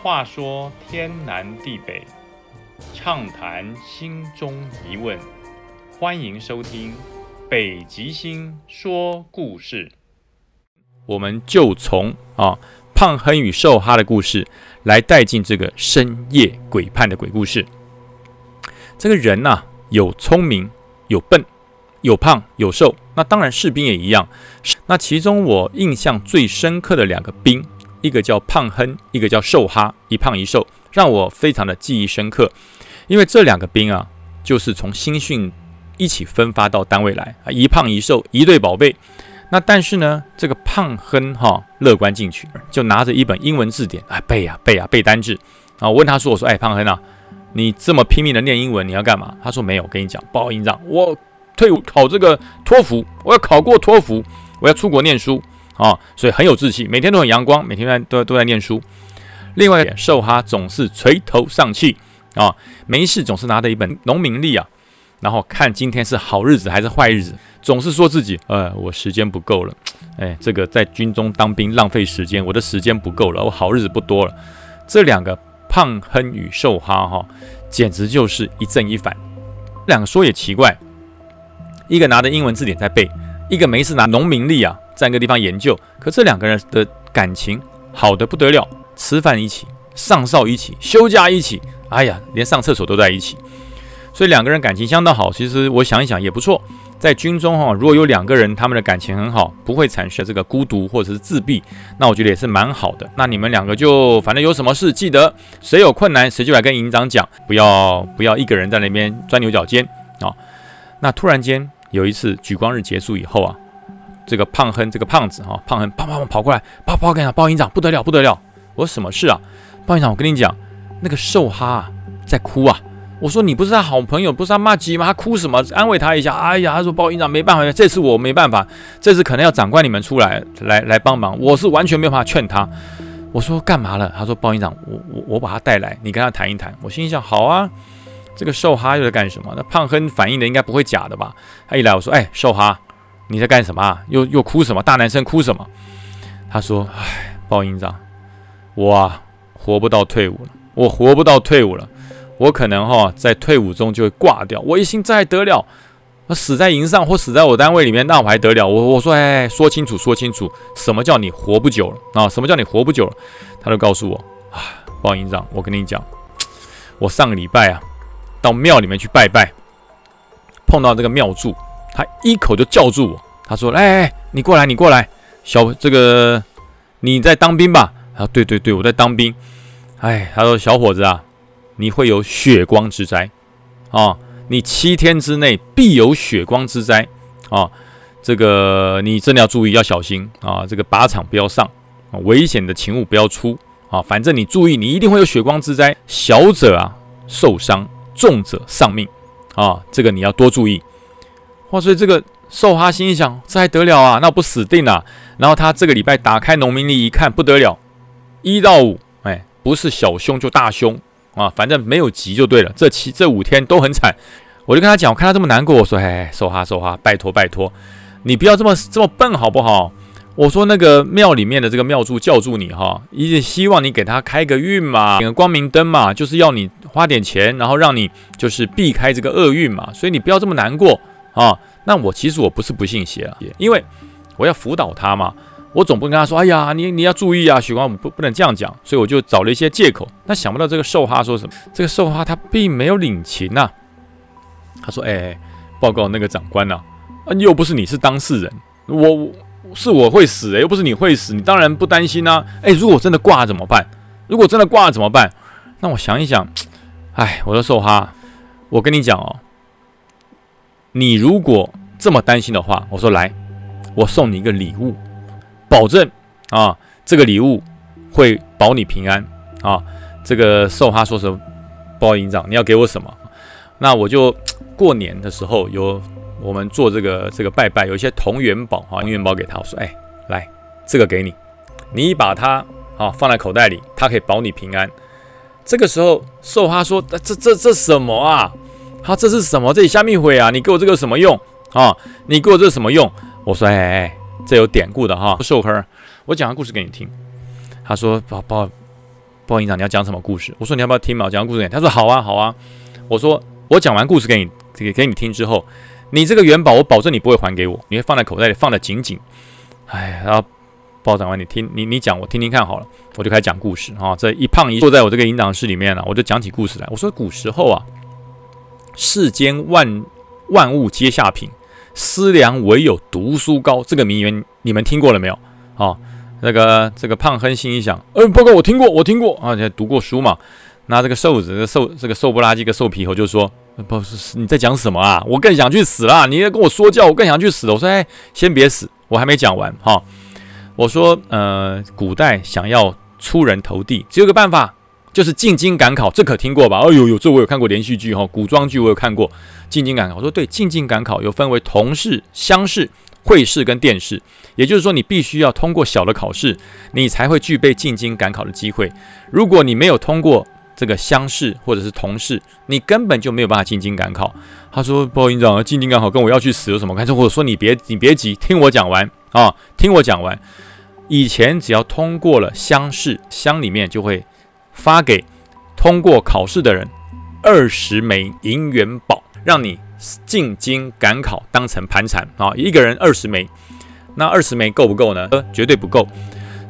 话说天南地北，畅谈心中疑问，欢迎收听北极星说故事。我们就从啊胖亨与瘦哈的故事来带进这个深夜鬼判的鬼故事。这个人呐、有聪明，有笨，有胖，有瘦。那当然士兵也一样。那其中我印象最深刻的两个兵，一个叫胖亨，一个叫瘦哈，一胖一瘦，让我非常的记忆深刻。因为这两个兵啊，就是从新训一起分发到单位来啊，一胖一瘦，一对宝贝。那但是呢，这个胖亨哈乐观进取，就拿着一本英文字典啊背啊背啊背单字啊。我问他说：“我说，哎，胖亨啊，你这么拼命的念英文，你要干嘛？”他说：“没有，我跟你讲，报告营长，我退伍考这个托福，我要考过托福，我要出国念书啊，所以很有志气，每天都很阳光，每天都都在念书。另外，瘦哈总是垂头丧气啊，没事总是拿着一本农民历啊，然后看今天是好日子还是坏日子。”总是说自己，呃，我时间不够了，哎，这个在军中当兵浪费时间，我的时间不够了，我好日子不多了。这两个胖亨与瘦哈哈，简直就是一正一反。两个说也奇怪，一个拿着英文字典在背，一个没事拿农民历啊，在一个地方研究。可这两个人的感情好的不得了，吃饭一起，上哨一起，休假一起，哎呀，连上厕所都在一起。所以两个人感情相当好。其实我想一想也不错。在军中哈，如果有两个人他们的感情很好，不会产生这个孤独或者是自闭，那我觉得也是蛮好的。那你们两个就反正有什么事，记得谁有困难谁就来跟营长讲，不要不要一个人在那边钻牛角尖啊。那突然间有一次举光日结束以后啊，这个胖亨这个胖子哈，胖亨啪啪啪跑过来，啪啪跟你讲，包营长不得了不得了，我说什么事啊？鲍营长，我跟你讲，那个瘦哈在哭啊。我说你不是他好朋友，不是他骂鸡吗？他哭什么？安慰他一下。哎呀，他说鲍营长没办法，这次我没办法，这次可能要长官你们出来来来帮忙。我是完全没有办法劝他。我说干嘛了？他说鲍营长，我我我把他带来，你跟他谈一谈。我心想好啊，这个瘦哈又在干什么？那胖亨反应的应该不会假的吧？他一来我说哎，瘦哈你在干什么？又又哭什么？大男生哭什么？他说哎，鲍营长，我啊活不到退伍了，我活不到退伍了。我可能哈在退伍中就会挂掉，我一心这还得了？我死在营上或死在我单位里面，那我还得了？我我说哎，说清楚说清楚，什么叫你活不久了啊？什么叫你活不久了？他就告诉我啊，鲍营长，我跟你讲，我上个礼拜啊到庙里面去拜拜，碰到这个庙祝，他一口就叫住我，他说哎哎，你过来你过来，小这个你在当兵吧？啊对对对，我在当兵。哎，他说小伙子啊。你会有血光之灾啊！你七天之内必有血光之灾啊！这个你真的要注意，要小心啊！这个靶场不要上，危险的勤务不要出啊！反正你注意，你一定会有血光之灾，小者啊受伤，重者丧命啊！这个你要多注意。哇，所以这个寿哈心想，这还得了啊？那不死定了？然后他这个礼拜打开农民历一看，不得了，一到五，哎，不是小凶就大凶。啊，反正没有急就对了。这七这五天都很惨，我就跟他讲，我看他这么难过，我说，哎，收哈收哈，拜托拜托，你不要这么这么笨好不好？我说那个庙里面的这个庙祝叫住你哈，也希望你给他开个运嘛，点个光明灯嘛，就是要你花点钱，然后让你就是避开这个厄运嘛。所以你不要这么难过啊。那我其实我不是不信邪啊，因为我要辅导他嘛。我总不能跟他说：“哎呀，你你要注意啊，许光不不能这样讲。”所以我就找了一些借口。那想不到这个瘦哈说什么？这个瘦哈他并没有领情呐。他说：“哎，报告那个长官呐，啊，又不是你是当事人，我我是我会死，哎，又不是你会死，你当然不担心呐。哎，如果真的挂了怎么办？如果真的挂了怎么办？那我想一想，哎，我说瘦哈，我跟你讲哦，你如果这么担心的话，我说来，我送你一个礼物。”保证啊，这个礼物会保你平安啊！这个寿哈说什么？包营长，你要给我什么？那我就过年的时候有我们做这个这个拜拜，有一些同元宝啊，元宝给他，我说哎，来这个给你，你把它啊放在口袋里，它可以保你平安。这个时候寿哈说这这这什么啊？他这是什么？这里下面会啊？你给我这个什么用啊？你给我这什么用？我说哎哎。这有典故的哈，不受坑，我讲个故事给你听。他说：“包包报营长你要讲什么故事？我说你要不要听嘛？我讲个故事给你。他说好啊好啊。我说我讲完故事给你这个给你听之后，你这个元宝我保证你不会还给我，你会放在口袋里放的紧紧。哎，然后报长官你听你你讲我听听看好了，我就开始讲故事啊。这一胖一坐在我这个营长室里面了，我就讲起故事来。我说古时候啊，世间万万物皆下品，思量唯有读书高。这个名言你们听过了没有？啊？那个这个胖亨心一想，嗯，报告我听过，我听过啊，读过书嘛。那这个瘦子，瘦这个瘦不拉几个瘦皮猴就说，不是你在讲什么啊？我更想去死啦！你在跟我说教，我更想去死了。我说，哎，先别死，我还没讲完哈。我说，呃，古代想要出人头地，只有个办法，就是进京赶考。这可听过吧？哎呦呦，这我有看过连续剧哈，古装剧我有看过。进京赶考，我说对，进京赶考有分为同试、乡试。会试跟殿试，也就是说，你必须要通过小的考试，你才会具备进京赶考的机会。如果你没有通过这个乡试或者是同试，你根本就没有办法进京赶考。他说：“报营长，进京赶考跟我要去死有什么关系？”我说：“你别，你别急，听我讲完啊，听我讲完。以前只要通过了乡试，乡里面就会发给通过考试的人二十枚银元宝，让你。”进京赶考当成盘缠啊，一个人二十枚，那二十枚够不够呢？绝对不够。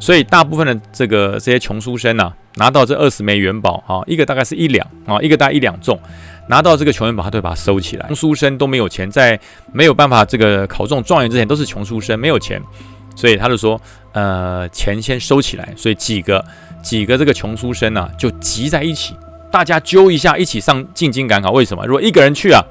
所以大部分的这个这些穷书生呢，拿到这二十枚元宝啊，一个大概是一两啊，一个大概一两重，拿到这个穷元宝，他都会把它收起来。穷书生都没有钱，在没有办法这个考中状元之前，都是穷书生，没有钱，所以他就说，呃，钱先收起来。所以几个几个这个穷书生呢，就集在一起，大家揪一下，一起上进京赶考。为什么？如果一个人去啊？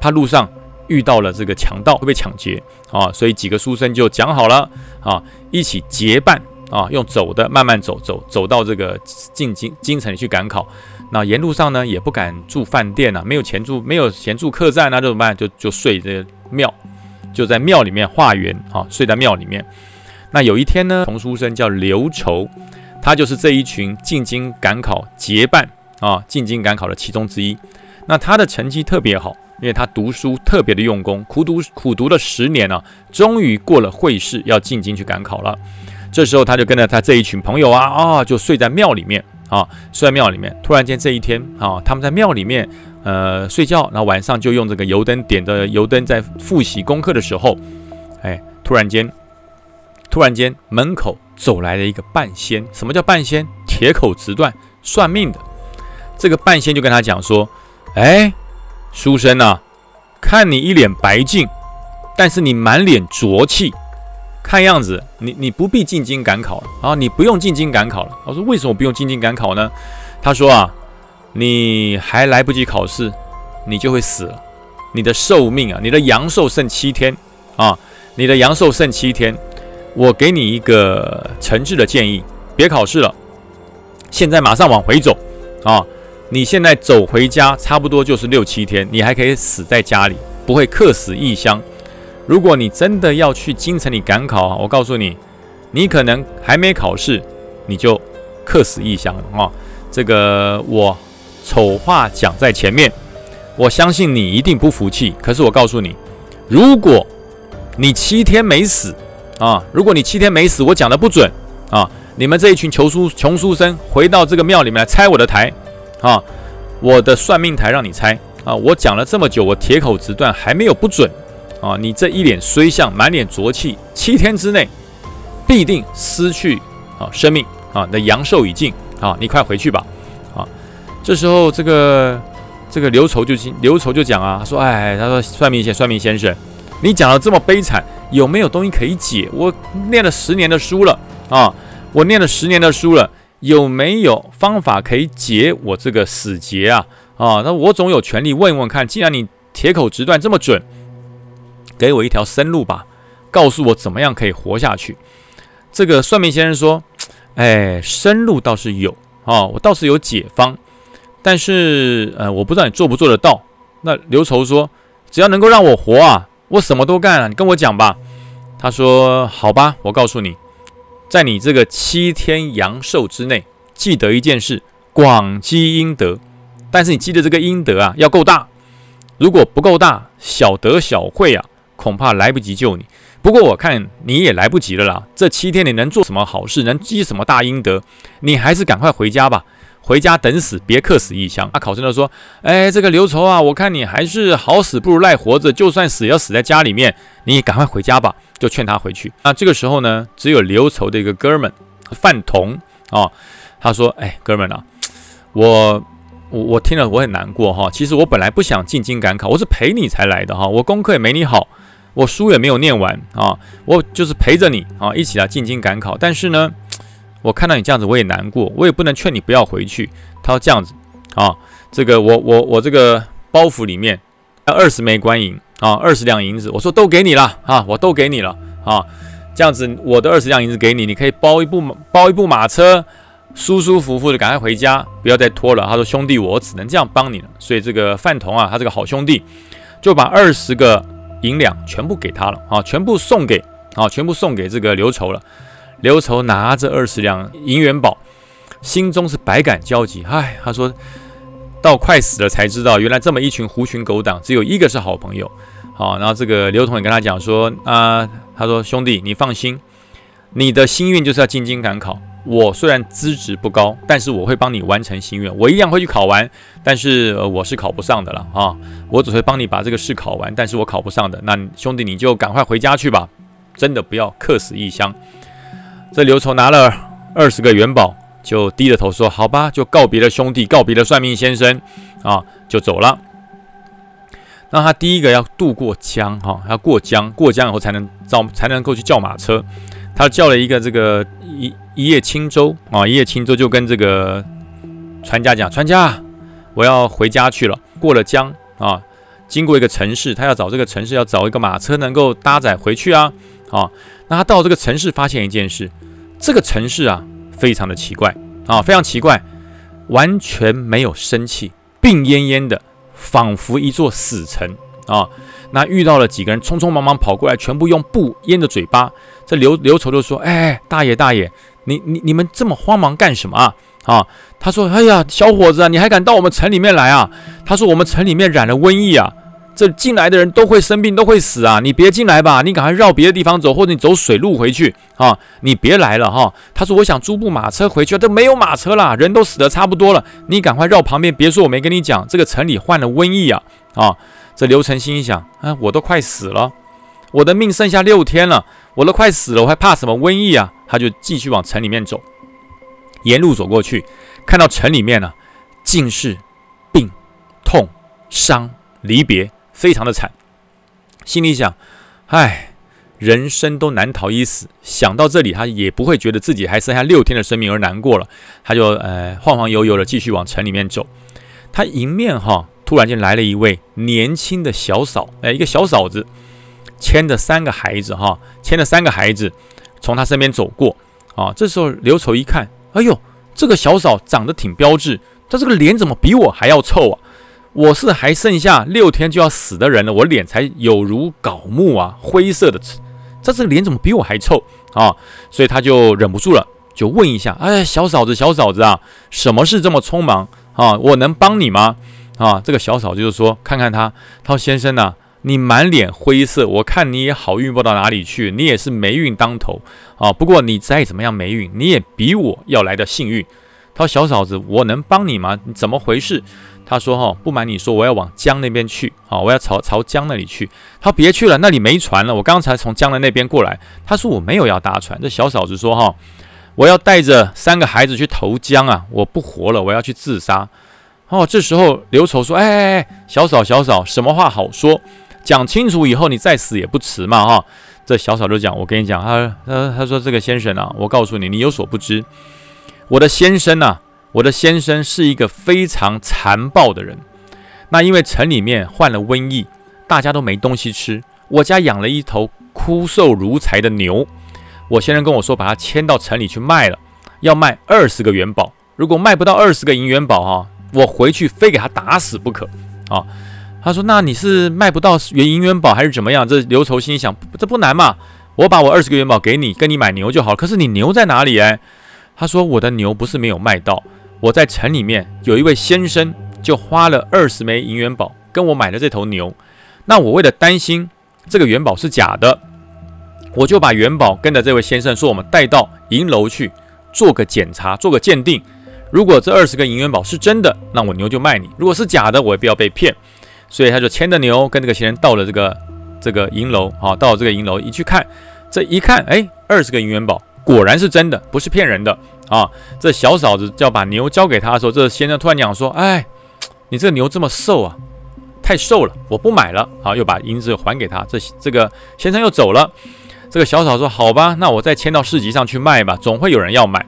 怕路上遇到了这个强盗，会被抢劫啊，所以几个书生就讲好了啊，一起结伴啊，用走的慢慢走走走到这个进京京城里去赶考。那沿路上呢，也不敢住饭店啊，没有钱住，没有钱住客栈，那怎么办？就就睡这庙，就在庙里面化缘啊，睡在庙里面。那有一天呢，穷书生叫刘筹，他就是这一群进京赶考结伴啊，进京赶考的其中之一。那他的成绩特别好。因为他读书特别的用功，苦读苦读了十年了，终于过了会试，要进京去赶考了。这时候他就跟着他这一群朋友啊啊，就睡在庙里面啊，睡在庙里面。突然间这一天啊，他们在庙里面呃睡觉，然后晚上就用这个油灯点着油灯在复习功课的时候，哎，突然间，突然间门口走来了一个半仙。什么叫半仙？铁口直断，算命的。这个半仙就跟他讲说，哎。书生啊，看你一脸白净，但是你满脸浊气，看样子你你不必进京赶考了啊！你不用进京赶考了。我说为什么不用进京赶考呢？他说啊，你还来不及考试，你就会死了。你的寿命啊，你的阳寿剩七天啊，你的阳寿剩七天。我给你一个诚挚的建议，别考试了，现在马上往回走啊！你现在走回家，差不多就是六七天，你还可以死在家里，不会客死异乡。如果你真的要去京城里赶考，我告诉你，你可能还没考试，你就客死异乡了啊！这个我丑话讲在前面，我相信你一定不服气。可是我告诉你，如果你七天没死啊，如果你七天没死，我讲的不准啊！你们这一群穷书穷书生，回到这个庙里面来拆我的台。啊，我的算命台让你拆啊！我讲了这么久，我铁口直断，还没有不准啊！你这一脸衰相，满脸浊气，七天之内必定失去啊生命啊！你的阳寿已尽啊！你快回去吧！啊！这时候这个这个刘愁就刘愁就讲啊，说哎，他说算命先算命先生，你讲的这么悲惨，有没有东西可以解？我念了十年的书了啊！我念了十年的书了。有没有方法可以解我这个死结啊？啊，那我总有权利问问看。既然你铁口直断这么准，给我一条生路吧，告诉我怎么样可以活下去。这个算命先生说：“哎，生路倒是有啊，我倒是有解方，但是呃，我不知道你做不做得到。”那刘愁说：“只要能够让我活啊，我什么都干了。你跟我讲吧。”他说：“好吧，我告诉你。”在你这个七天阳寿之内，记得一件事：广积阴德。但是你积的这个阴德啊，要够大。如果不够大，小德小惠啊，恐怕来不及救你。不过我看你也来不及了啦，这七天你能做什么好事，能积什么大阴德？你还是赶快回家吧，回家等死，别客死异乡。”啊，考生就说：“哎，这个刘仇啊，我看你还是好死不如赖活着，就算死要死在家里面，你赶快回家吧。”就劝他回去。那这个时候呢，只有刘仇的一个哥们范同啊，他说：“哎，哥们啊，我我我听了我很难过哈。其实我本来不想进京赶考，我是陪你才来的哈。我功课也没你好。”我书也没有念完啊，我就是陪着你啊，一起来进京赶考。但是呢，我看到你这样子，我也难过，我也不能劝你不要回去。他说这样子啊，这个我我我这个包袱里面要二十枚官银啊，二十两银子。我说都给你了啊，我都给你了啊，这样子我的二十两银子给你，你可以包一部包一部马车，舒舒服服的赶快回家，不要再拖了。他说兄弟，我只能这样帮你了。所以这个范同啊，他这个好兄弟就把二十个。银两全部给他了啊，全部送给啊，全部送给这个刘仇了。刘愁拿着二十两银元宝，心中是百感交集。唉，他说到快死了才知道，原来这么一群狐群狗党，只有一个是好朋友。好，然后这个刘同也跟他讲说啊，他说兄弟，你放心，你的心愿就是要进京赶考。我虽然资质不高，但是我会帮你完成心愿，我一样会去考完，但是我是考不上的了啊，我只会帮你把这个试考完，但是我考不上的，那兄弟你就赶快回家去吧，真的不要客死异乡。这刘仇拿了二十个元宝，就低着头说：“好吧，就告别了兄弟，告别了算命先生啊，就走了。”那他第一个要渡过江哈，要过江，过江以后才能造，才能够去叫马车。他叫了一个这个一一叶轻舟啊，一叶轻舟就跟这个船家讲：“船家，我要回家去了。过了江啊，经过一个城市，他要找这个城市，要找一个马车能够搭载回去啊。啊，那他到这个城市，发现一件事，这个城市啊，非常的奇怪啊，非常奇怪，完全没有生气，病恹恹的，仿佛一座死城啊。那遇到了几个人，匆匆忙忙跑过来，全部用布淹着嘴巴。”这刘刘仇就说：“哎，大爷大爷，你你你们这么慌忙干什么啊？啊？”他说：“哎呀，小伙子啊，你还敢到我们城里面来啊？”他说：“我们城里面染了瘟疫啊，这进来的人都会生病，都会死啊！你别进来吧，你赶快绕别的地方走，或者你走水路回去啊！你别来了哈。”他说：“我想租部马车回去，都没有马车了，人都死的差不多了，你赶快绕旁边，别说我没跟你讲，这个城里患了瘟疫啊！”啊，这刘成心想：“啊，我都快死了。”我的命剩下六天了，我都快死了，我还怕什么瘟疫啊？他就继续往城里面走，沿路走过去，看到城里面呢，尽是病、痛、伤、离别，非常的惨。心里想：唉，人生都难逃一死。想到这里，他也不会觉得自己还剩下六天的生命而难过了。他就呃晃晃悠悠的继续往城里面走。他迎面哈，突然间来了一位年轻的小嫂，哎，一个小嫂子。牵着三个孩子，哈，牵着三个孩子从他身边走过，啊，这时候刘丑一看，哎呦，这个小嫂长得挺标致，她这个脸怎么比我还要臭啊？我是还剩下六天就要死的人了，我脸才有如槁木啊，灰色的，这这脸怎么比我还臭啊？所以他就忍不住了，就问一下，哎，小嫂子，小嫂子啊，什么事这么匆忙啊？我能帮你吗？啊，这个小嫂子就说，看看他，他说先生呢？你满脸灰色，我看你也好运不到哪里去，你也是霉运当头啊。不过你再怎么样霉运，你也比我要来的幸运。他说：“小嫂子，我能帮你吗？你怎么回事？”他说：“哈，不瞒你说，我要往江那边去啊，我要朝朝江那里去。”他说：“别去了，那里没船了。我刚才从江的那边过来。”他说：“我没有要搭船。”这小嫂子说：“哈，我要带着三个孩子去投江啊，我不活了，我要去自杀。”哦，这时候刘愁说：“哎哎哎，小嫂小嫂，什么话好说？”讲清楚以后，你再死也不迟嘛！哈，这小嫂就讲，我跟你讲，他他他说这个先生啊，我告诉你，你有所不知，我的先生呐，我的先生是一个非常残暴的人。那因为城里面患了瘟疫，大家都没东西吃，我家养了一头枯瘦如柴的牛，我先生跟我说，把它牵到城里去卖了，要卖二十个元宝。如果卖不到二十个银元宝，哈，我回去非给他打死不可啊！他说：“那你是卖不到元银元宝还是怎么样？”这刘愁心想：“这不难嘛，我把我二十个元宝给你，跟你买牛就好。可是你牛在哪里？”哎，他说：“我的牛不是没有卖到，我在城里面有一位先生，就花了二十枚银元宝跟我买了这头牛。那我为了担心这个元宝是假的，我就把元宝跟着这位先生说，我们带到银楼去做个检查，做个鉴定。如果这二十个银元宝是真的，那我牛就卖你；如果是假的，我也不要被骗。所以他就牵着牛跟这个先生到了这个这个银楼啊，到了这个银楼一去看，这一看，哎，二十个银元宝果然是真的，不是骗人的啊。这小嫂子要把牛交给他的时候，这先生突然讲说：“哎，你这个牛这么瘦啊，太瘦了，我不买了。”啊，又把银子还给他。这这个先生又走了。这个小嫂说：“好吧，那我再牵到市集上去卖吧，总会有人要买。”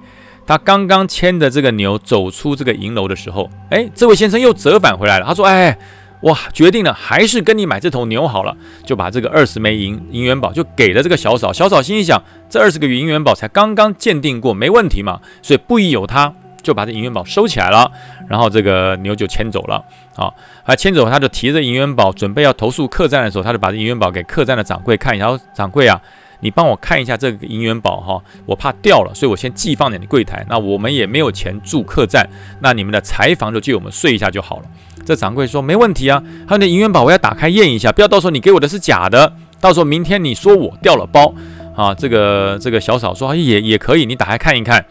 他刚刚牵着这个牛走出这个银楼的时候，哎，这位先生又折返回来了。他说：“哎，哇，决定了，还是跟你买这头牛好了。”就把这个二十枚银银元宝就给了这个小嫂。小嫂心里想：这二十个银元宝才刚刚鉴定过，没问题嘛，所以不疑有他，就把这银元宝收起来了。然后这个牛就牵走了。啊，他牵走，他就提着银元宝准备要投诉客栈的时候，他就把这银元宝给客栈的掌柜看一下。掌柜啊。你帮我看一下这个银元宝哈，我怕掉了，所以我先寄放在你柜台。那我们也没有钱住客栈，那你们的柴房就借我们睡一下就好了。这掌柜说没问题啊，还有那银元宝我要打开验一下，不要到时候你给我的是假的，到时候明天你说我掉了包啊。这个这个小嫂说也也可以，你打开看一看。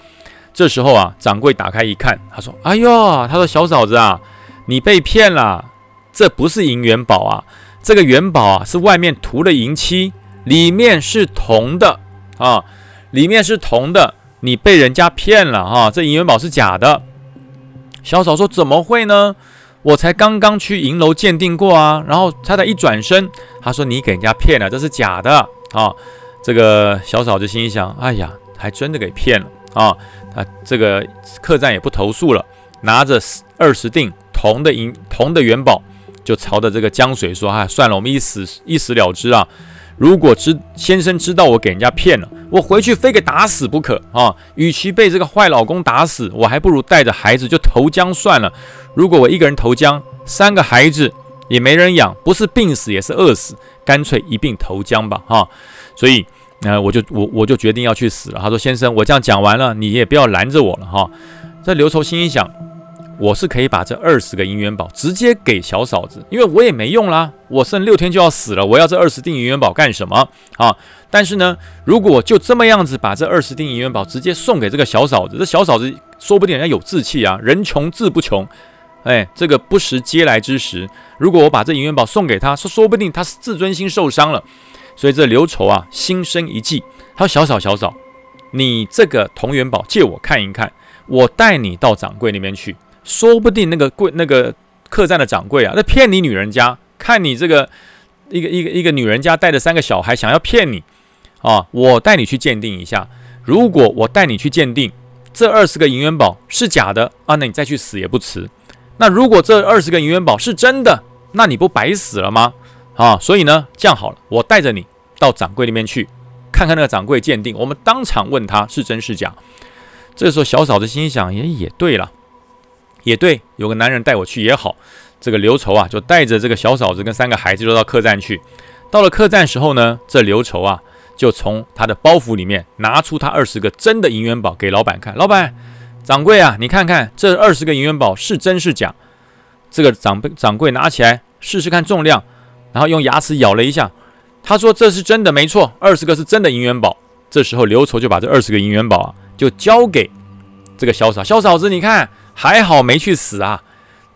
这时候啊，掌柜打开一看，他说：“哎呦，他说小嫂子啊，你被骗了，这不是银元宝啊，这个元宝啊是外面涂了银漆。”里面是铜的啊，里面是铜的，你被人家骗了哈，这银元宝是假的。小嫂说：“怎么会呢？我才刚刚去银楼鉴定过啊。”然后他才一转身，他说：“你给人家骗了，这是假的啊。”这个小嫂子心想：“哎呀，还真的给骗了啊！”他这个客栈也不投诉了，拿着二十锭铜的银铜的元宝，就朝着这个江水说：“啊，算了，我们一死一死了之啊。”如果知先生知道我给人家骗了，我回去非给打死不可啊！与其被这个坏老公打死，我还不如带着孩子就投江算了。如果我一个人投江，三个孩子也没人养，不是病死也是饿死，干脆一并投江吧！哈，所以，呃，我就我我就决定要去死了。他说：“先生，我这样讲完了，你也不要拦着我了哈。”这刘愁心一想。我是可以把这二十个银元宝直接给小嫂子，因为我也没用啦，我剩六天就要死了，我要这二十锭银元宝干什么啊？但是呢，如果就这么样子把这二十锭银元宝直接送给这个小嫂子，这小嫂子说不定人家有志气啊，人穷志不穷，哎，这个不时嗟来之时，如果我把这银元宝送给他，说说不定他是自尊心受伤了，所以这刘愁啊心生一计，他说小嫂小嫂，你这个铜元宝借我看一看，我带你到掌柜那边去。说不定那个柜那个客栈的掌柜啊，那骗你女人家，看你这个一个一个一个女人家带着三个小孩，想要骗你啊！我带你去鉴定一下，如果我带你去鉴定这二十个银元宝是假的啊，那你再去死也不迟。那如果这二十个银元宝是真的，那你不白死了吗？啊！所以呢，这样好了，我带着你到掌柜那边去，看看那个掌柜鉴定，我们当场问他是真是假。这时候小嫂子心想，也也对了。也对，有个男人带我去也好。这个刘愁啊，就带着这个小嫂子跟三个孩子就到客栈去。到了客栈时候呢，这刘愁啊，就从他的包袱里面拿出他二十个真的银元宝给老板看。老板，掌柜啊，你看看这二十个银元宝是真是假？这个掌掌柜拿起来试试看重量，然后用牙齿咬了一下，他说这是真的，没错，二十个是真的银元宝。这时候刘愁就把这二十个银元宝啊，就交给这个小嫂小嫂子，你看。还好没去死啊！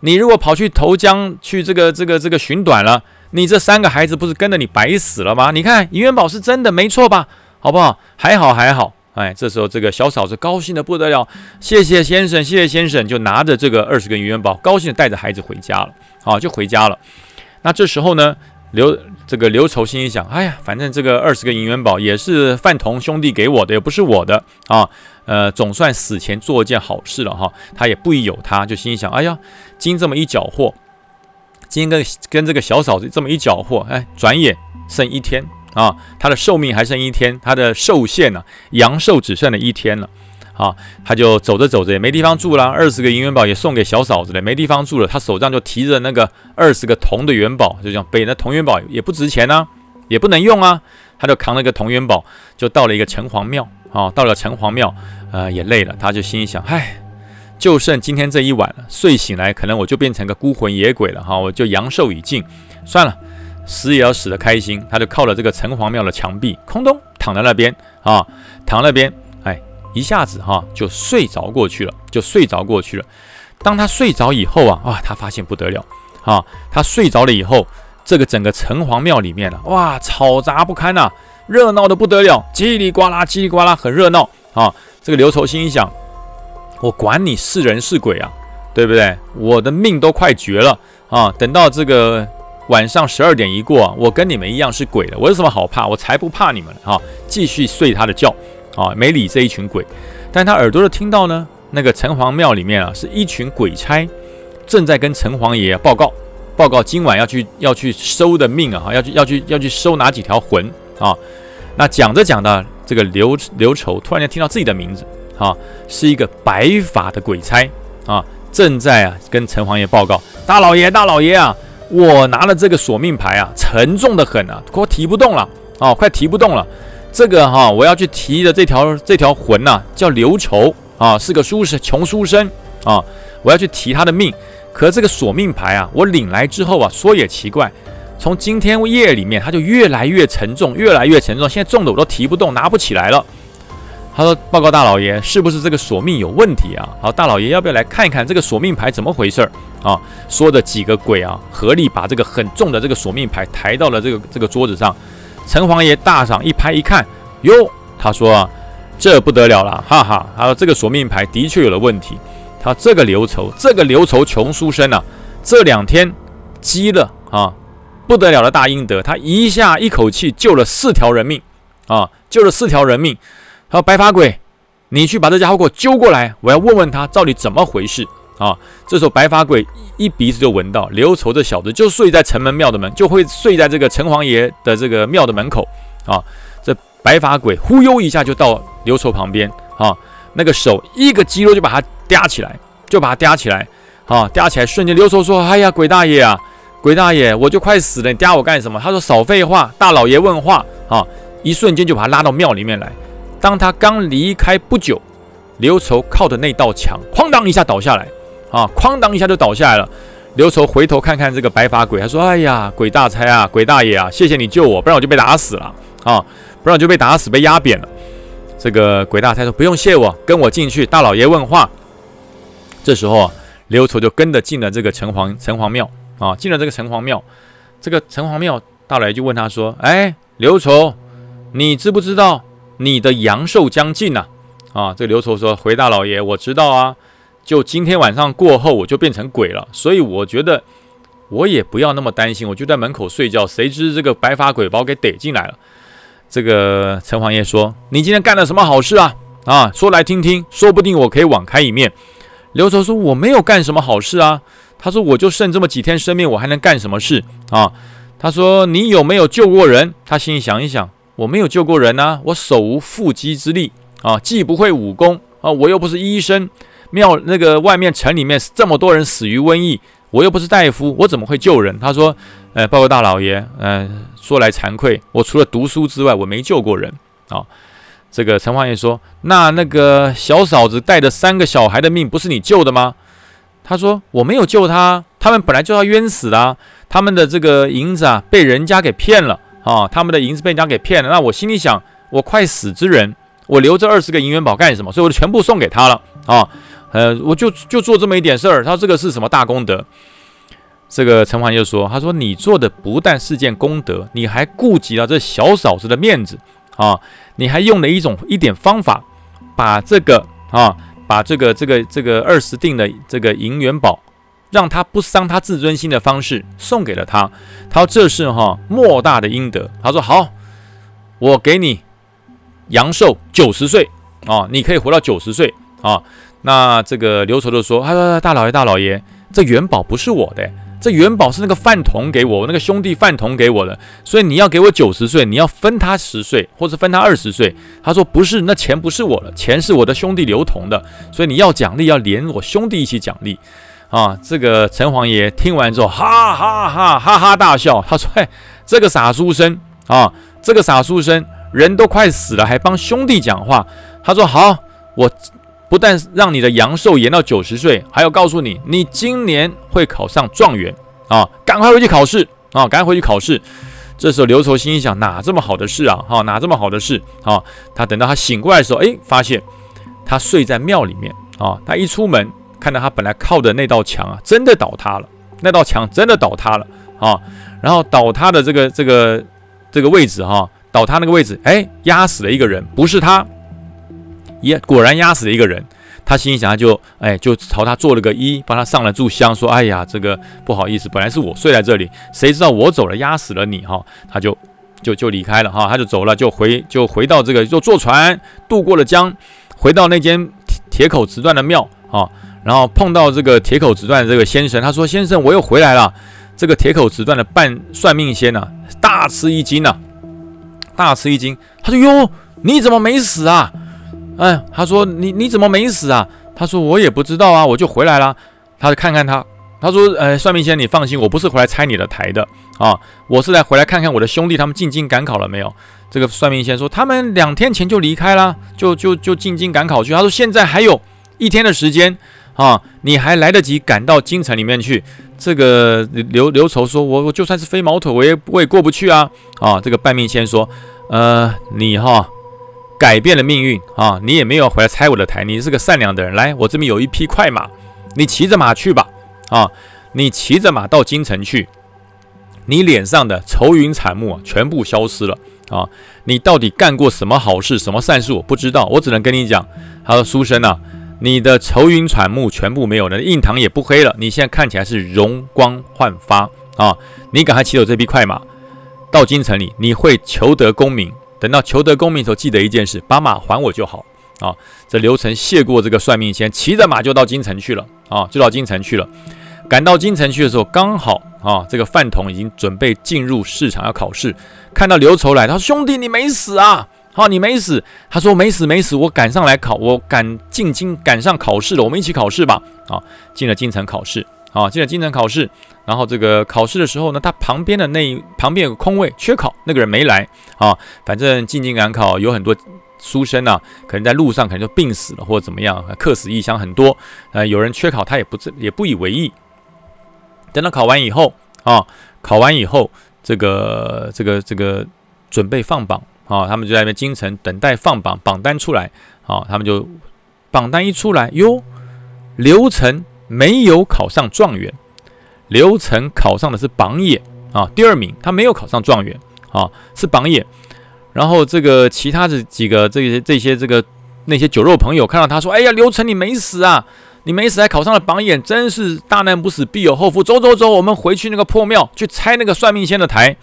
你如果跑去投江去这个这个这个寻短了，你这三个孩子不是跟着你白死了吗？你看银元宝是真的没错吧？好不好？还好还好。哎，这时候这个小嫂子高兴的不得了，谢谢先生，谢谢先生，就拿着这个二十个银元宝，高兴的带着孩子回家了。好，就回家了。那这时候呢，刘这个刘愁心里想：哎呀，反正这个二十个银元宝也是范同兄弟给我的，也不是我的啊。呃，总算死前做一件好事了哈，他也不疑有他，就心想：哎呀，今这么一搅和，今天跟跟这个小嫂子这么一搅和，哎，转眼剩一天啊，他的寿命还剩一天，他的寿限呢，阳寿只剩了一天了啊，他就走着走着也没地方住了，二十个银元宝也送给小嫂子了，没地方住了，他手上就提着那个二十个铜的元宝，就这样背，那铜元宝也不值钱啊，也不能用啊，他就扛了个铜元宝，就到了一个城隍庙啊，到了城隍庙。呃，也累了，他就心想：唉，就剩今天这一晚了。睡醒来，可能我就变成个孤魂野鬼了哈，我就阳寿已尽，算了，死也要死得开心，他就靠了这个城隍庙的墙壁，空咚躺在那边啊，躺那边，哎，一下子哈就睡着过去了，就睡着过去了。当他睡着以后啊，哇，他发现不得了啊，他睡着了以后，这个整个城隍庙里面啊，哇，吵杂不堪呐，热闹的不得了，叽里呱啦，叽里呱啦，很热闹啊。这个刘愁心想，我管你是人是鬼啊，对不对？我的命都快绝了啊，等到这个。晚上十二点一过，我跟你们一样是鬼的，我有什么好怕？我才不怕你们哈！继续睡他的觉，啊，没理这一群鬼。但他耳朵的听到呢，那个城隍庙里面啊，是一群鬼差正在跟城隍爷报告，报告今晚要去要去收的命啊，要去要去要去收哪几条魂啊？那讲着讲的，这个刘刘丑突然间听到自己的名字，啊，是一个白发的鬼差啊，正在啊跟城隍爷报告，大老爷大老爷啊！我拿了这个索命牌啊，沉重的很啊，快提不动了啊，快提不动了。这个哈，我要去提的这条这条魂呐，叫刘愁啊，是个书生，穷书生啊，我要去提他的命。可这个索命牌啊，我领来之后啊，说也奇怪，从今天夜里面，它就越来越沉重，越来越沉重，现在重的我都提不动，拿不起来了。他说：“报告大老爷，是不是这个索命有问题啊？好，大老爷要不要来看一看这个索命牌怎么回事儿啊？”说的几个鬼啊，合力把这个很重的这个索命牌抬到了这个这个桌子上。城隍爷大赏一拍一看，哟，他说：“这不得了了，哈哈！他说这个索命牌的确有了问题。他这个刘愁，这个刘愁穷书生啊，这两天积了啊不得了的大阴德，他一下一口气救了四条人命啊，救了四条人命。”好，白发鬼，你去把这家伙给我揪过来，我要问问他到底怎么回事啊！这时候白发鬼一鼻子就闻到刘愁这小子就睡在城门庙的门，就会睡在这个城隍爷的这个庙的门口啊！这白发鬼忽悠一下就到刘愁旁边啊，那个手一个肌肉就把他嗲起来，就把他嗲起来啊，嗲起来瞬间，刘愁说：“哎呀，鬼大爷啊，鬼大爷，我就快死了，你嗲我干什么？”他说：“少废话，大老爷问话啊！”一瞬间就把他拉到庙里面来。当他刚离开不久，刘愁靠的那道墙，哐当一下倒下来，啊，哐当一下就倒下来了。刘愁回头看看这个白发鬼，他说：“哎呀，鬼大差啊，鬼大爷啊，谢谢你救我，不然我就被打死了啊，不然我就被打死，被压扁了。”这个鬼大差说：“不用谢我，跟我进去，大老爷问话。”这时候啊，刘愁就跟着进了这个城隍城隍庙啊，进了这个城隍庙。这个城隍庙大老爷就问他说：“哎，刘愁，你知不知道？”你的阳寿将近呐！啊，这刘愁说：“回大老爷，我知道啊，就今天晚上过后，我就变成鬼了。所以我觉得我也不要那么担心，我就在门口睡觉。谁知这个白发鬼把我给逮进来了。”这个城隍爷说：“你今天干了什么好事啊？啊，说来听听，说不定我可以网开一面。”刘愁说：“我没有干什么好事啊。”他说：“我就剩这么几天生命，我还能干什么事啊？”他说：“你有没有救过人？”他心里想一想。我没有救过人呐，我手无缚鸡之力啊，既不会武功啊，我又不是医生，庙那个外面城里面这么多人死于瘟疫，我又不是大夫，我怎么会救人？他说，呃，报告大老爷，嗯，说来惭愧，我除了读书之外，我没救过人啊。这个陈隍爷说，那那个小嫂子带着三个小孩的命，不是你救的吗？他说，我没有救他，他们本来就要冤死的，他们的这个银子啊，被人家给骗了。啊，他们的银子被人家给骗了，那我心里想，我快死之人，我留这二十个银元宝干什么？所以我就全部送给他了啊，呃，我就就做这么一点事儿。他说这个是什么大功德？这个陈环就说，他说你做的不但是件功德，你还顾及了这小嫂子的面子啊，你还用了一种一点方法，把这个啊，把这个这个这个二十锭的这个银元宝。让他不伤他自尊心的方式送给了他，他说这是哈莫大的阴德。他说好，我给你阳寿九十岁啊，你可以活到九十岁啊。那这个刘愁就说：“他说大老爷大老爷，这元宝不是我的，这元宝是那个范同给我，那个兄弟范同给我的，所以你要给我九十岁，你要分他十岁，或者分他二十岁。”他说：“不是，那钱不是我的，钱是我的兄弟刘同的，所以你要奖励要连我兄弟一起奖励。”啊，这个城隍爷听完之后，哈哈哈哈哈大笑。他说：“嘿，这个傻书生啊，这个傻书生，人都快死了，还帮兄弟讲话。”他说：“好，我不但让你的阳寿延到九十岁，还要告诉你，你今年会考上状元啊！赶快回去考试啊，赶快回去考试。这时候刘愁心想，哪这么好的事啊？哈，哪这么好的事啊？他等到他醒过来的时候，哎，发现他睡在庙里面啊。他一出门，看到他本来靠的那道墙啊，真的倒塌了。那道墙真的倒塌了啊。然后倒塌的这个这个这个位置哈，倒塌那个位置，哎，压死了一个人，不是他，也果然压死了一个人。他心想，就哎，就朝他做了个揖，帮他上了炷香，说：“哎呀，这个不好意思，本来是我睡在这里，谁知道我走了，压死了你哈。”他就就就离开了哈，他就走了，就回就回到这个，就坐船渡过了江，回到那间铁口直断的庙啊，然后碰到这个铁口直断的这个先生，他说：“先生，我又回来了。”这个铁口直断的半算命仙呐，大吃一惊呐，大吃一惊，他说：“哟，你怎么没死啊？”哎，他说你你怎么没死啊？他说我也不知道啊，我就回来了。他就看看他，他说，呃，算命先生你放心，我不是回来拆你的台的啊，我是来回来看看我的兄弟他们进京赶考了没有。这个算命先生说，他们两天前就离开了，就就就进京赶考去。他说现在还有一天的时间啊，你还来得及赶到京城里面去。这个刘刘愁说，我我就算是飞毛腿，我也我也过不去啊啊。这个半命仙说，呃，你哈。改变了命运啊！你也没有回来拆我的台，你是个善良的人。来，我这边有一匹快马，你骑着马去吧。啊，你骑着马到京城去，你脸上的愁云惨目啊，全部消失了啊！你到底干过什么好事，什么善事？我不知道，我只能跟你讲。他说：“书生啊，你的愁云惨目全部没有了，印堂也不黑了，你现在看起来是容光焕发啊！你赶快骑走这匹快马，到京城里，你会求得功名。”等到求得功名的时候，记得一件事，把马还我就好啊！这刘成谢过这个算命先，骑着马就到京城去了啊，就到京城去了。赶到京城去的时候，刚好啊，这个饭桶已经准备进入市场要考试，看到刘愁来，他说：“兄弟，你没死啊？好，你没死。”他说：“没死，没死，我赶上来考，我赶进京赶上考试了，我们一起考试吧。”啊，进了京城考试。啊，进了京城考试，然后这个考试的时候呢，他旁边的那旁边有个空位缺考，那个人没来啊。反正进京赶考有很多书生啊，可能在路上可能就病死了或者怎么样，客死异乡很多。呃，有人缺考，他也不也不以为意。等到考完以后啊，考完以后，这个这个这个准备放榜啊，他们就在那边京城等待放榜，榜单出来啊，他们就榜单一出来哟，刘成。没有考上状元，刘成考上的是榜眼啊，第二名，他没有考上状元啊，是榜眼。然后这个其他的几个这些这些这个那些酒肉朋友看到他说：“哎呀，刘成你没死啊，你没死还考上了榜眼，真是大难不死必有后福。走走走，我们回去那个破庙去拆那个算命仙的台。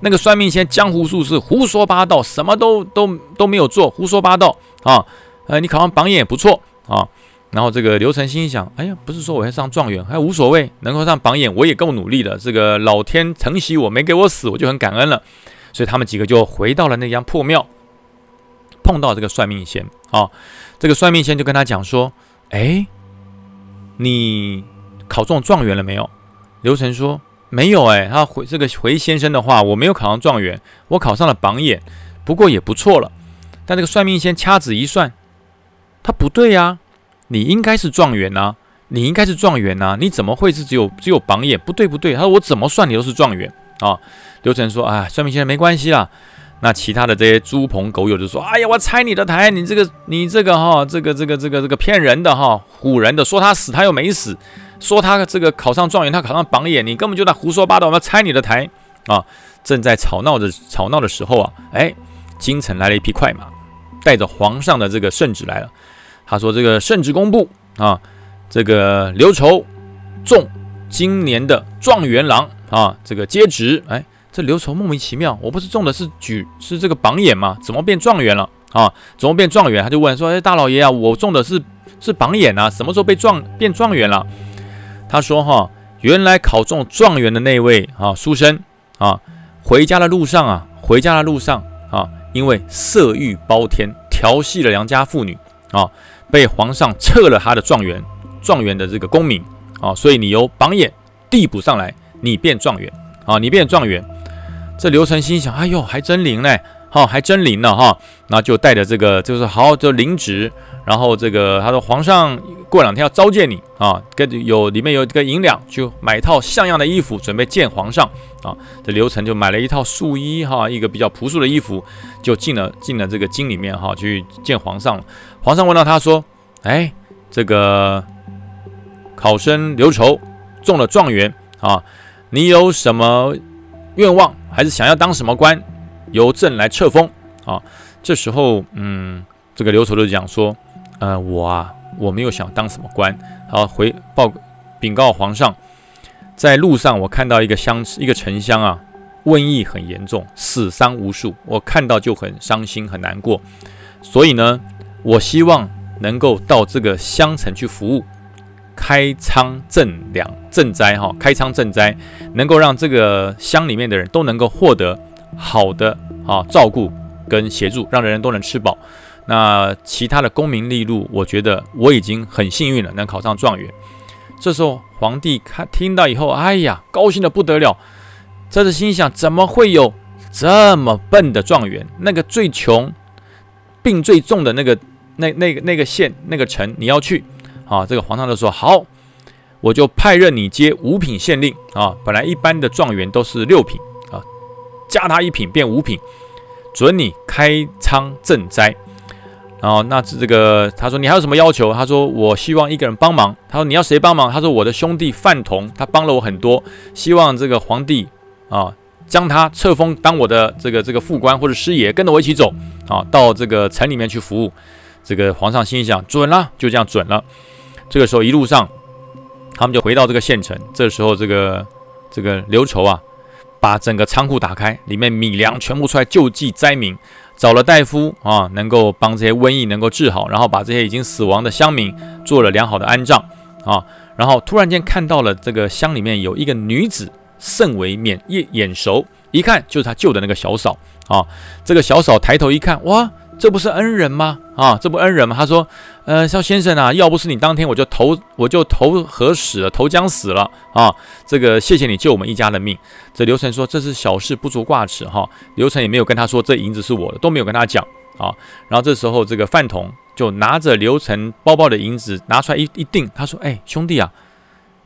那个算命仙江湖术士胡说八道，什么都都都没有做，胡说八道啊。呃，你考上榜眼也不错啊。”然后这个刘成心想：哎呀，不是说我要上状元，还无所谓，能够上榜眼，我也够努力的。这个老天承袭我，没给我死，我就很感恩了。所以他们几个就回到了那家破庙，碰到这个算命仙啊。这个算命仙就跟他讲说：哎，你考中状元了没有？刘成说：没有。哎，他回这个回先生的话，我没有考上状元，我考上了榜眼，不过也不错了。但这个算命仙掐指一算，他不对呀。你应该是状元呐，你应该是状元呐，你怎么会是只有只有榜眼？不对不对，他说我怎么算你都是状元啊。刘成说啊，算命先生没关系啦。那其他的这些猪朋狗友就说，哎呀，我拆你的台，你这个你这个哈，这个这个这个这个骗人的哈，唬人的，说他死他又没死，说他这个考上状元他考上榜眼，你根本就在胡说八道，我要拆你的台啊。正在吵闹的吵闹的时候啊，哎，京城来了一匹快马，带着皇上的这个圣旨来了。他说：“这个圣旨公布啊，这个刘愁中今年的状元郎啊，这个接旨。哎，这刘愁莫名其妙，我不是中的是举是这个榜眼吗？怎么变状元了啊？怎么变状元？他就问说：哎，大老爷啊，我中的是是榜眼啊，什么时候被状变状元了？他说：哈，原来考中状元的那位啊，书生啊，回家的路上啊，回家的路上啊，因为色欲包天，调戏了良家妇女啊。”被皇上撤了他的状元，状元的这个功名啊，所以你由榜眼递补上来，你变状元啊，你变状元。这刘成心想，哎呦，还真灵呢，哈，还真灵呢，哈，那就带着这个，就是好，就领旨，然后这个他说皇上过两天要召见你啊，跟有里面有这个银两，就买一套像样的衣服准备见皇上啊。这刘成就买了一套素衣哈，一个比较朴素的衣服，就进了进了这个京里面哈去见皇上。皇上问到他说：“哎，这个考生刘筹中了状元啊，你有什么愿望，还是想要当什么官？由朕来册封啊。”这时候，嗯，这个刘筹就讲说。呃，我啊，我没有想当什么官。好，回报禀告皇上，在路上我看到一个乡一个城乡啊，瘟疫很严重，死伤无数，我看到就很伤心很难过。所以呢，我希望能够到这个乡城去服务，开仓赈粮赈灾哈，开仓赈灾，能够让这个乡里面的人都能够获得好的啊照顾跟协助，让人人都能吃饱。那其他的功名利禄，我觉得我已经很幸运了，能考上状元。这时候皇帝看听到以后，哎呀，高兴的不得了。这是心想，怎么会有这么笨的状元？那个最穷、病最重的那个、那、那个、那个县、那个城，你要去？啊，这个皇上就说好，我就派任你接五品县令啊。本来一般的状元都是六品啊，加他一品变五品，准你开仓赈灾。然后那这个他说你还有什么要求？他说我希望一个人帮忙。他说你要谁帮忙？他说我的兄弟范同，他帮了我很多，希望这个皇帝啊将他册封当我的这个这个副官或者师爷，跟着我一起走啊，到这个城里面去服务。这个皇上心想准了，就这样准了。这个时候一路上他们就回到这个县城。这时候这个这个刘畴啊，把整个仓库打开，里面米粮全部出来救济灾民。找了大夫啊，能够帮这些瘟疫能够治好，然后把这些已经死亡的乡民做了良好的安葬啊，然后突然间看到了这个乡里面有一个女子甚为面眼眼熟，一看就是他救的那个小嫂啊，这个小嫂抬头一看，哇！这不是恩人吗？啊，这不恩人吗？他说，呃，肖先生啊，要不是你当天我就投我就投河死了，投江死了啊。这个谢谢你救我们一家的命。这刘成说这是小事，不足挂齿哈。刘成也没有跟他说这银子是我的，都没有跟他讲啊。然后这时候这个范同就拿着刘成包包的银子拿出来一一定，他说，哎，兄弟啊，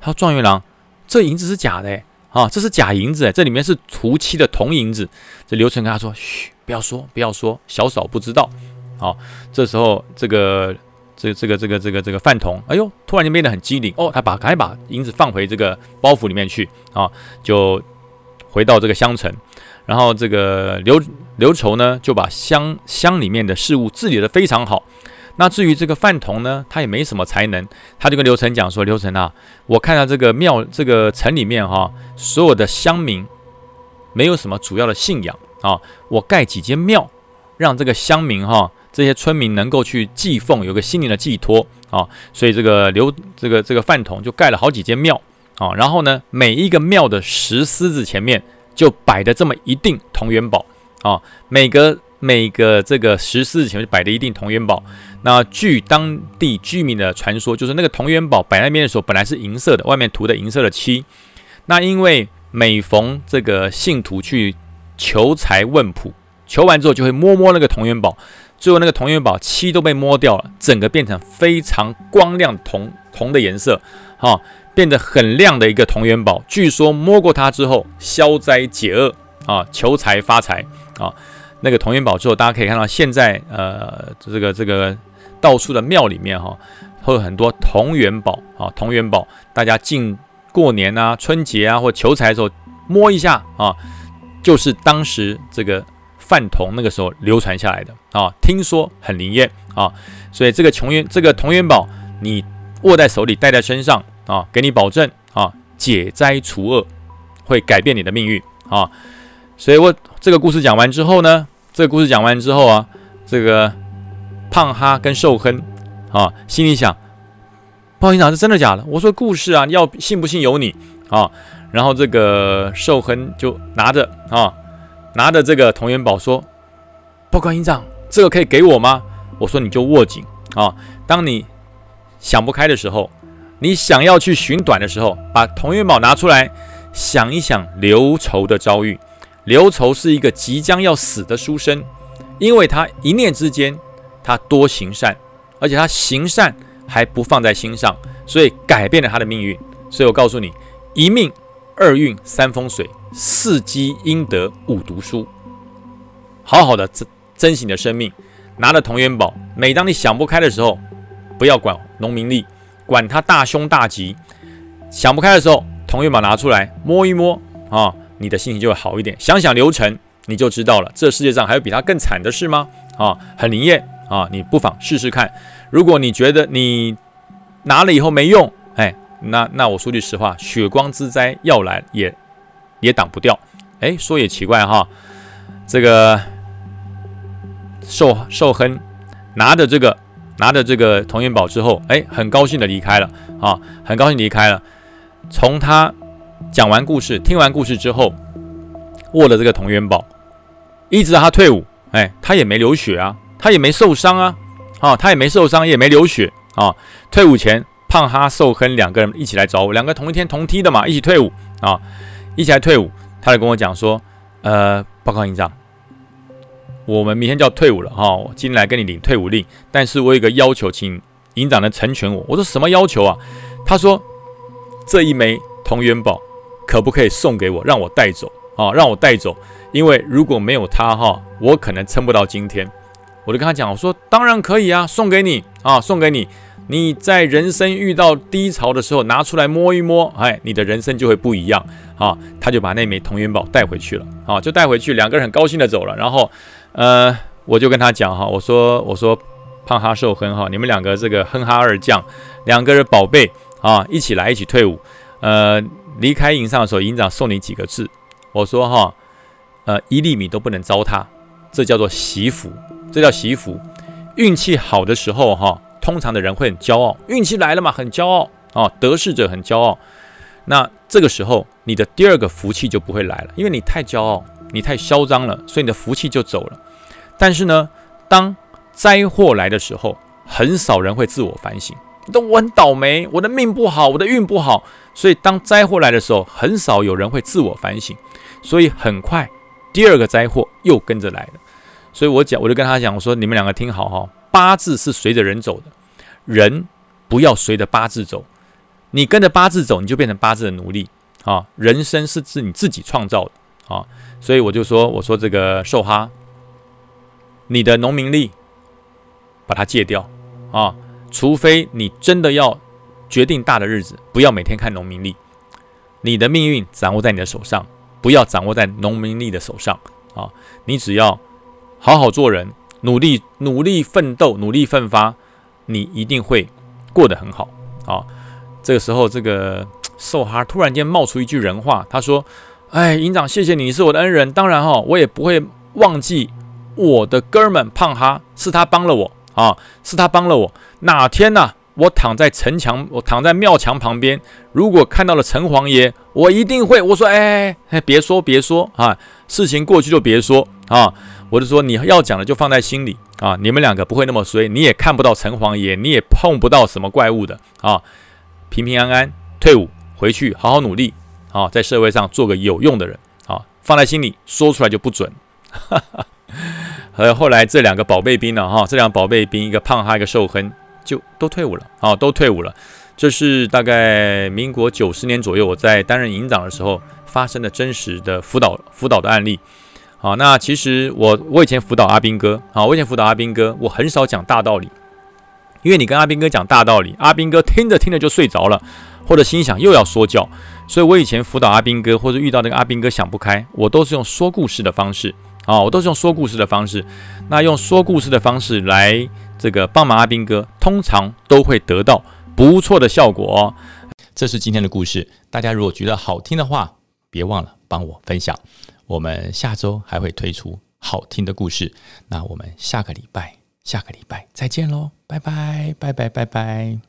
他说状元郎，这银子是假的，啊，这是假银子，这里面是涂漆的铜银子。这刘成跟他说，嘘。不要说，不要说，小嫂不知道。好，这时候这个这这个这个这个这个范同，哎呦，突然间变得很机灵哦，他把赶紧把银子放回这个包袱里面去啊，就回到这个乡城。然后这个刘刘筹呢，就把乡乡里面的事物治理的非常好。那至于这个范同呢，他也没什么才能，他就跟刘成讲说：“刘成啊，我看到这个庙这个城里面哈，所有的乡民没有什么主要的信仰。”啊，我盖几间庙，让这个乡民哈，这些村民能够去祭奉，有个心灵的寄托啊。所以这个刘这个这个饭桶就盖了好几间庙啊。然后呢，每一个庙的石狮子前面就摆的这么一锭铜元宝啊。每个每个这个石狮子前面摆的一锭铜元宝。那据当地居民的传说，就是那个铜元宝摆那边的时候，本来是银色的，外面涂的银色的漆。那因为每逢这个信徒去求财问卜，求完之后就会摸摸那个铜元宝，最后那个铜元宝漆都被摸掉了，整个变成非常光亮铜铜的颜色，哈，变得很亮的一个铜元宝。据说摸过它之后消灾解厄啊，求财发财啊。那个铜元宝之后，大家可以看到现在呃这个这个到处的庙里面哈，会有很多铜元宝啊，铜元宝，大家进过年啊、春节啊或求财的时候摸一下啊。就是当时这个饭桶那个时候流传下来的啊，听说很灵验啊，所以这个穷元这个铜元宝你握在手里戴在身上啊，给你保证啊，解灾除恶，会改变你的命运啊。所以我这个故事讲完之后呢，这个故事讲完之后啊，这个胖哈跟瘦亨啊，心里想，不好意思，是真的假的？我说故事啊，要信不信由你啊。然后这个寿亨就拿着啊，拿着这个铜元宝说：“报告营长，这个可以给我吗？”我说：“你就握紧啊，当你想不开的时候，你想要去寻短的时候，把铜元宝拿出来，想一想刘愁的遭遇。刘愁是一个即将要死的书生，因为他一念之间，他多行善而且他行善还不放在心上，所以改变了他的命运。所以我告诉你，一命二运三风水，四积阴德五读书，好好的珍珍惜你的生命，拿着同元宝，每当你想不开的时候，不要管农民利，管他大凶大吉，想不开的时候，同元宝拿出来摸一摸啊，你的心情就会好一点。想想流程，你就知道了，这世界上还有比他更惨的事吗？啊，很灵验啊，你不妨试试看。如果你觉得你拿了以后没用，哎。那那我说句实话，血光之灾要来也也挡不掉。哎，说也奇怪哈，这个寿寿亨拿着这个拿着这个同元宝之后，哎，很高兴的离开了啊，很高兴离开了。从他讲完故事、听完故事之后，握了这个同元宝，一直到他退伍，哎，他也没流血啊，他也没受伤啊，啊，他也没受伤，也没流血啊。退伍前。胖哈瘦亨两个人一起来找我，两个同一天同梯的嘛，一起退伍啊，一起来退伍。他就跟我讲说，呃，报告营长，我们明天就要退伍了哈，我今天来跟你领退伍令，但是我有一个要求，请营长能成全我。我说什么要求啊？他说这一枚铜元宝可不可以送给我，让我带走啊，让我带走，因为如果没有它哈，我可能撑不到今天。我就跟他讲，我说当然可以啊，送给你啊，送给你。你在人生遇到低潮的时候，拿出来摸一摸，哎，你的人生就会不一样啊！他就把那枚同元宝带回去了啊，就带回去，两个人很高兴的走了。然后，呃，我就跟他讲哈，我说我说胖哈瘦哼哈，你们两个这个哼哈二将，两个人宝贝啊，一起来一起退伍。呃，离开营上的时候，营长送你几个字，我说哈，呃，一粒米都不能糟蹋，这叫做惜福，这叫惜福。运气好的时候哈。通常的人会很骄傲，运气来了嘛，很骄傲啊，得势者很骄傲。那这个时候，你的第二个福气就不会来了，因为你太骄傲，你太嚣张了，所以你的福气就走了。但是呢，当灾祸来的时候，很少人会自我反省。都我很倒霉，我的命不好，我的运不好，所以当灾祸来的时候，很少有人会自我反省。所以很快，第二个灾祸又跟着来了。所以我讲，我就跟他讲，我说你们两个听好哈。八字是随着人走的，人不要随着八字走。你跟着八字走，你就变成八字的奴隶啊！人生是是你自己创造的啊！所以我就说，我说这个寿哈，你的农民历把它戒掉啊！除非你真的要决定大的日子，不要每天看农民历。你的命运掌握在你的手上，不要掌握在农民历的手上啊！你只要好好做人。努力努力奋斗，努力奋发，你一定会过得很好啊！这个时候，这个瘦哈突然间冒出一句人话，他说：“哎，营长，谢谢你，是我的恩人。当然哈，我也不会忘记我的哥们胖哈，是他帮了我啊，是他帮了我。哪天呢，我躺在城墙，我躺在庙墙旁边，如果看到了城隍爷，我一定会我说：哎哎，别说别说啊，事情过去就别说啊。”我就说你要讲的就放在心里啊！你们两个不会那么衰，你也看不到城隍爷，你也碰不到什么怪物的啊！平平安安退伍回去，好好努力啊，在社会上做个有用的人啊！放在心里，说出来就不准。和后来这两个宝贝兵呢？哈，这两个宝贝兵，一个胖哈，一个瘦哼，就都退伍了啊，都退伍了。这是大概民国九十年左右，我在担任营长的时候发生的真实的辅导辅导的案例。好，那其实我我以前辅导阿兵哥，好，我以前辅导阿兵哥，我很少讲大道理，因为你跟阿兵哥讲大道理，阿兵哥听着听着就睡着了，或者心想又要说教，所以我以前辅导阿兵哥或者遇到那个阿兵哥想不开，我都是用说故事的方式，啊，我都是用说故事的方式，那用说故事的方式来这个帮忙阿兵哥，通常都会得到不错的效果哦。这是今天的故事，大家如果觉得好听的话，别忘了帮我分享。我们下周还会推出好听的故事，那我们下个礼拜，下个礼拜再见喽，拜拜，拜拜，拜拜。